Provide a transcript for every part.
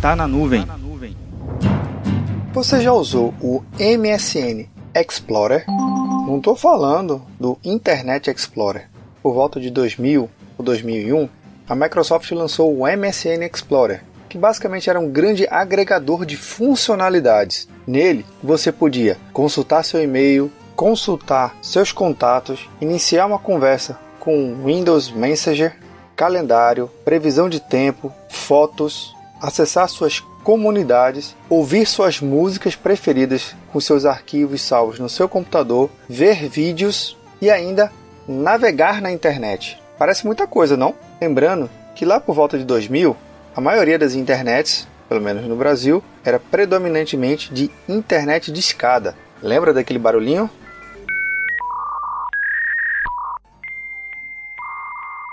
Tá na nuvem. Você já usou o MSN Explorer? Não estou falando do Internet Explorer. Por volta de 2000 ou 2001, a Microsoft lançou o MSN Explorer, que basicamente era um grande agregador de funcionalidades. Nele, você podia consultar seu e-mail, consultar seus contatos, iniciar uma conversa com Windows Messenger, calendário, previsão de tempo, fotos, acessar suas comunidades, ouvir suas músicas preferidas com seus arquivos salvos no seu computador, ver vídeos e ainda navegar na internet. Parece muita coisa, não? Lembrando que lá por volta de 2000, a maioria das internets, pelo menos no Brasil, era predominantemente de internet de escada. Lembra daquele barulhinho?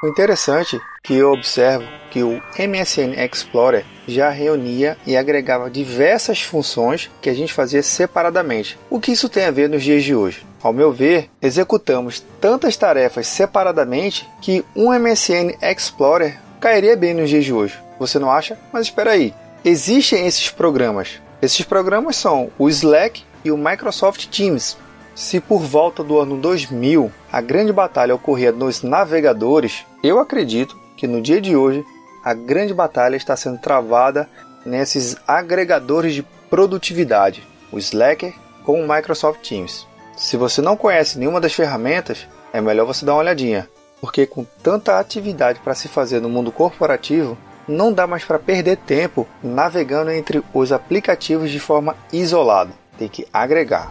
O interessante é que eu observo que o MSN Explorer já reunia e agregava diversas funções que a gente fazia separadamente. O que isso tem a ver nos dias de hoje? Ao meu ver, executamos tantas tarefas separadamente que um MSN Explorer cairia bem nos dias de hoje. Você não acha? Mas espera aí. Existem esses programas. Esses programas são o Slack e o Microsoft Teams. Se por volta do ano 2000 a grande batalha ocorria nos navegadores, eu acredito que no dia de hoje a grande batalha está sendo travada nesses agregadores de produtividade, o Slack com o Microsoft Teams. Se você não conhece nenhuma das ferramentas, é melhor você dar uma olhadinha, porque com tanta atividade para se fazer no mundo corporativo, não dá mais para perder tempo navegando entre os aplicativos de forma isolada. Tem que agregar.